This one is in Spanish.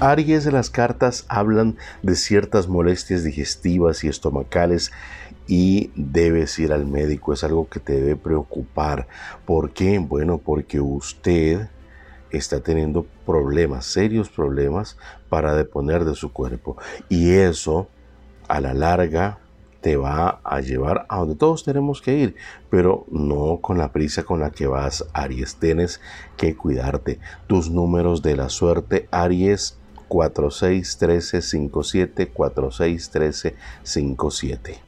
Aries, las cartas hablan de ciertas molestias digestivas y estomacales y debes ir al médico. Es algo que te debe preocupar. ¿Por qué? Bueno, porque usted está teniendo problemas, serios problemas para deponer de su cuerpo. Y eso a la larga te va a llevar a donde todos tenemos que ir, pero no con la prisa con la que vas, Aries. Tienes que cuidarte. Tus números de la suerte, Aries 461357, 461357.